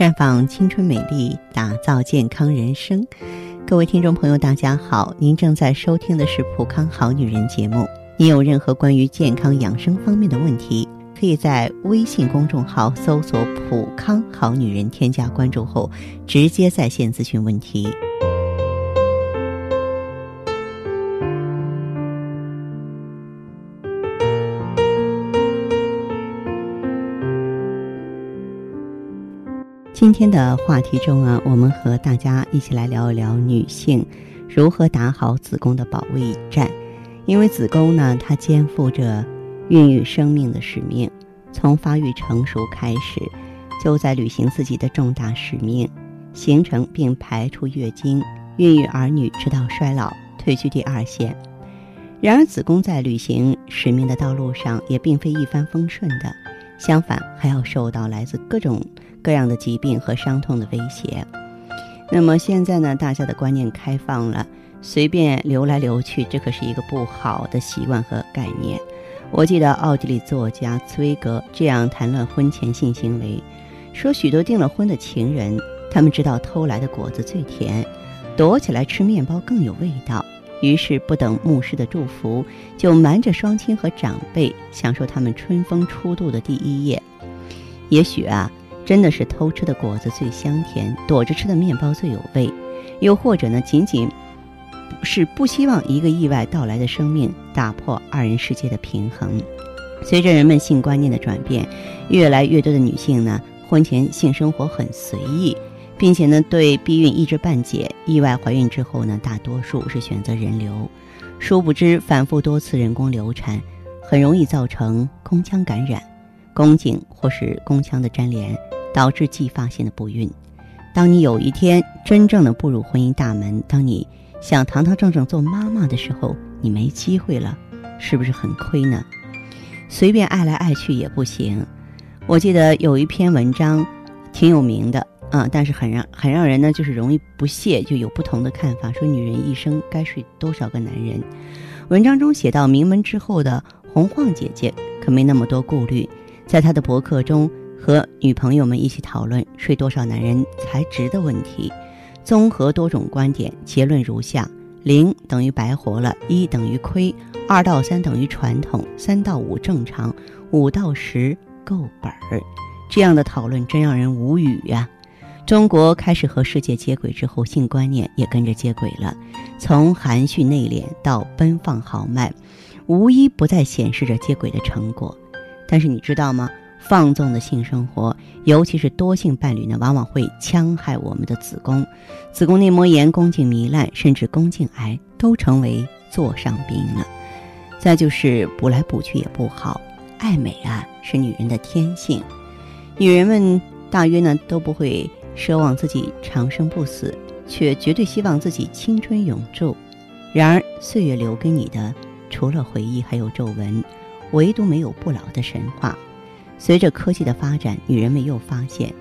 绽放青春美丽，打造健康人生。各位听众朋友，大家好，您正在收听的是《普康好女人》节目。您有任何关于健康养生方面的问题，可以在微信公众号搜索“普康好女人”，添加关注后直接在线咨询问题。今天的话题中啊，我们和大家一起来聊一聊女性如何打好子宫的保卫战。因为子宫呢，它肩负着孕育生命的使命，从发育成熟开始，就在履行自己的重大使命，形成并排出月经，孕育儿女，直到衰老，退居第二线。然而，子宫在履行使命的道路上也并非一帆风顺的，相反，还要受到来自各种。各样的疾病和伤痛的威胁。那么现在呢？大家的观念开放了，随便流来流去，这可是一个不好的习惯和概念。我记得奥地利作家茨威格这样谈论婚前性行为，说许多订了婚的情人，他们知道偷来的果子最甜，躲起来吃面包更有味道。于是不等牧师的祝福，就瞒着双亲和长辈，享受他们春风初度的第一夜。也许啊。真的是偷吃的果子最香甜，躲着吃的面包最有味，又或者呢，仅仅是不希望一个意外到来的生命打破二人世界的平衡。随着人们性观念的转变，越来越多的女性呢，婚前性生活很随意，并且呢，对避孕一知半解。意外怀孕之后呢，大多数是选择人流，殊不知反复多次人工流产，很容易造成宫腔感染、宫颈或是宫腔的粘连。导致继发性的不孕。当你有一天真正的步入婚姻大门，当你想堂堂正正做妈妈的时候，你没机会了，是不是很亏呢？随便爱来爱去也不行。我记得有一篇文章挺有名的啊，但是很让很让人呢就是容易不屑，就有不同的看法，说女人一生该睡多少个男人。文章中写到，名门之后的洪晃姐姐可没那么多顾虑，在她的博客中。和女朋友们一起讨论睡多少男人才值的问题，综合多种观点，结论如下：零等于白活了，一等于亏，二到三等于传统，三到五正常，五到十够本儿。这样的讨论真让人无语呀！中国开始和世界接轨之后，性观念也跟着接轨了，从含蓄内敛到奔放豪迈，无一不在显示着接轨的成果。但是你知道吗？放纵的性生活，尤其是多性伴侣呢，往往会戕害我们的子宫，子宫内膜炎、宫颈糜烂，甚至宫颈癌都成为座上宾了。再就是补来补去也不好，爱美啊是女人的天性，女人们大约呢都不会奢望自己长生不死，却绝对希望自己青春永驻。然而岁月留给你的，除了回忆还有皱纹，唯独没有不老的神话。随着科技的发展，女人们又发现，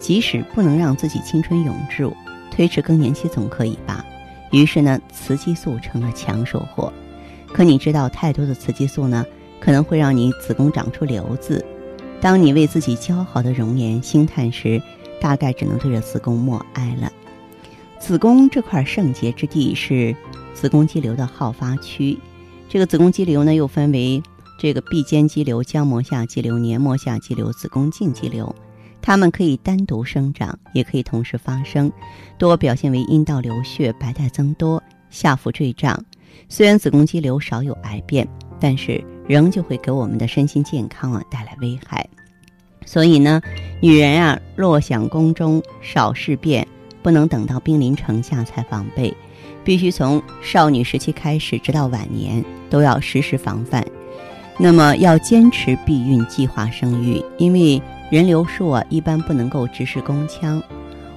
即使不能让自己青春永驻，推迟更年期总可以吧？于是呢，雌激素成了抢手货。可你知道，太多的雌激素呢，可能会让你子宫长出瘤子。当你为自己姣好的容颜兴叹时，大概只能对着子宫默哀了。子宫这块圣洁之地是子宫肌瘤的好发区。这个子宫肌瘤呢，又分为。这个壁间肌瘤、浆膜下肌瘤、黏膜下肌瘤、子宫颈肌瘤，它们可以单独生长，也可以同时发生，多表现为阴道流血、白带增多、下腹坠胀。虽然子宫肌瘤少有癌变，但是仍旧会给我们的身心健康啊带来危害。所以呢，女人啊，若想宫中少事变，不能等到兵临城下才防备，必须从少女时期开始，直到晚年都要时时防范。那么要坚持避孕、计划生育，因为人流术啊一般不能够直视宫腔，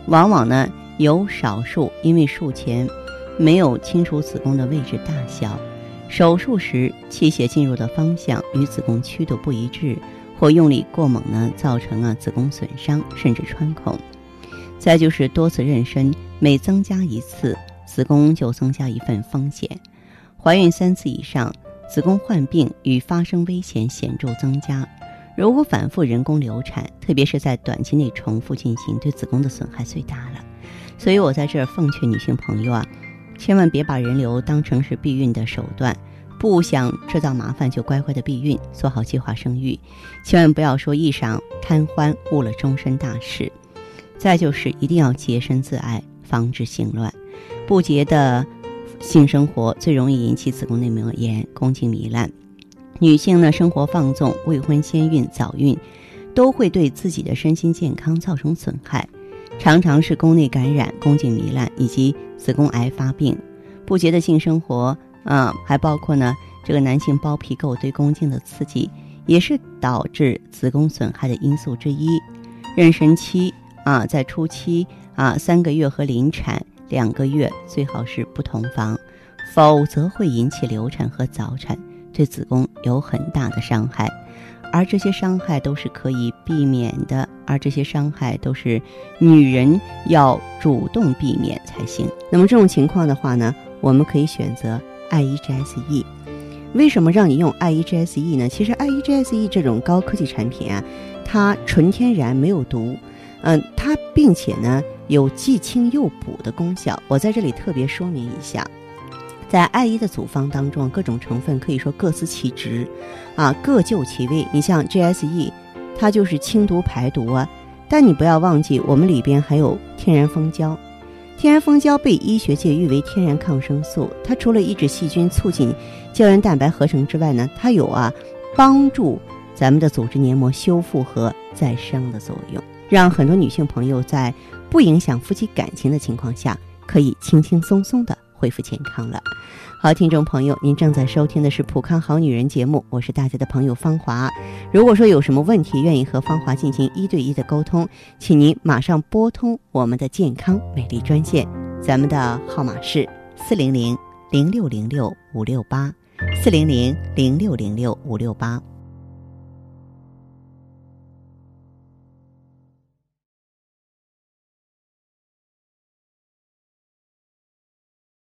往往呢有少数因为术前没有清楚子宫的位置大小，手术时器械进入的方向与子宫曲度不一致，或用力过猛呢，造成了子宫损伤甚至穿孔。再就是多次妊娠，每增加一次，子宫就增加一份风险，怀孕三次以上。子宫患病与发生危险显著增加。如果反复人工流产，特别是在短期内重复进行，对子宫的损害最大了。所以我在这儿奉劝女性朋友啊，千万别把人流当成是避孕的手段，不想制造麻烦就乖乖的避孕，做好计划生育。千万不要说一晌贪欢误了终身大事。再就是一定要洁身自爱，防止性乱。不洁的性生活最容易引起子宫内膜炎、宫颈糜烂。女性呢，生活放纵、未婚先孕、早孕，都会对自己的身心健康造成损害，常常是宫内感染、宫颈糜烂以及子宫癌发病。不洁的性生活啊，还包括呢，这个男性包皮垢对宫颈的刺激，也是导致子宫损害的因素之一。妊娠期啊，在初期啊，三个月和临产两个月最好是不同房，否则会引起流产和早产。对子宫有很大的伤害，而这些伤害都是可以避免的，而这些伤害都是女人要主动避免才行。那么这种情况的话呢，我们可以选择 I E G S E。为什么让你用 I E G S E 呢？其实 I E G S E 这种高科技产品啊，它纯天然，没有毒，嗯，它并且呢有既清又补的功效。我在这里特别说明一下。在艾依的组方当中，各种成分可以说各司其职，啊，各就其位。你像 GSE，它就是清毒排毒啊，但你不要忘记，我们里边还有天然蜂胶。天然蜂胶被医学界誉为天然抗生素，它除了抑制细菌、促进胶原蛋白合成之外呢，它有啊帮助咱们的组织黏膜修复和再生的作用，让很多女性朋友在不影响夫妻感情的情况下，可以轻轻松松的。恢复健康了，好，听众朋友，您正在收听的是《普康好女人》节目，我是大家的朋友芳华。如果说有什么问题，愿意和芳华进行一对一的沟通，请您马上拨通我们的健康美丽专线，咱们的号码是四零零零六零六五六八，四零零零六零六五六八。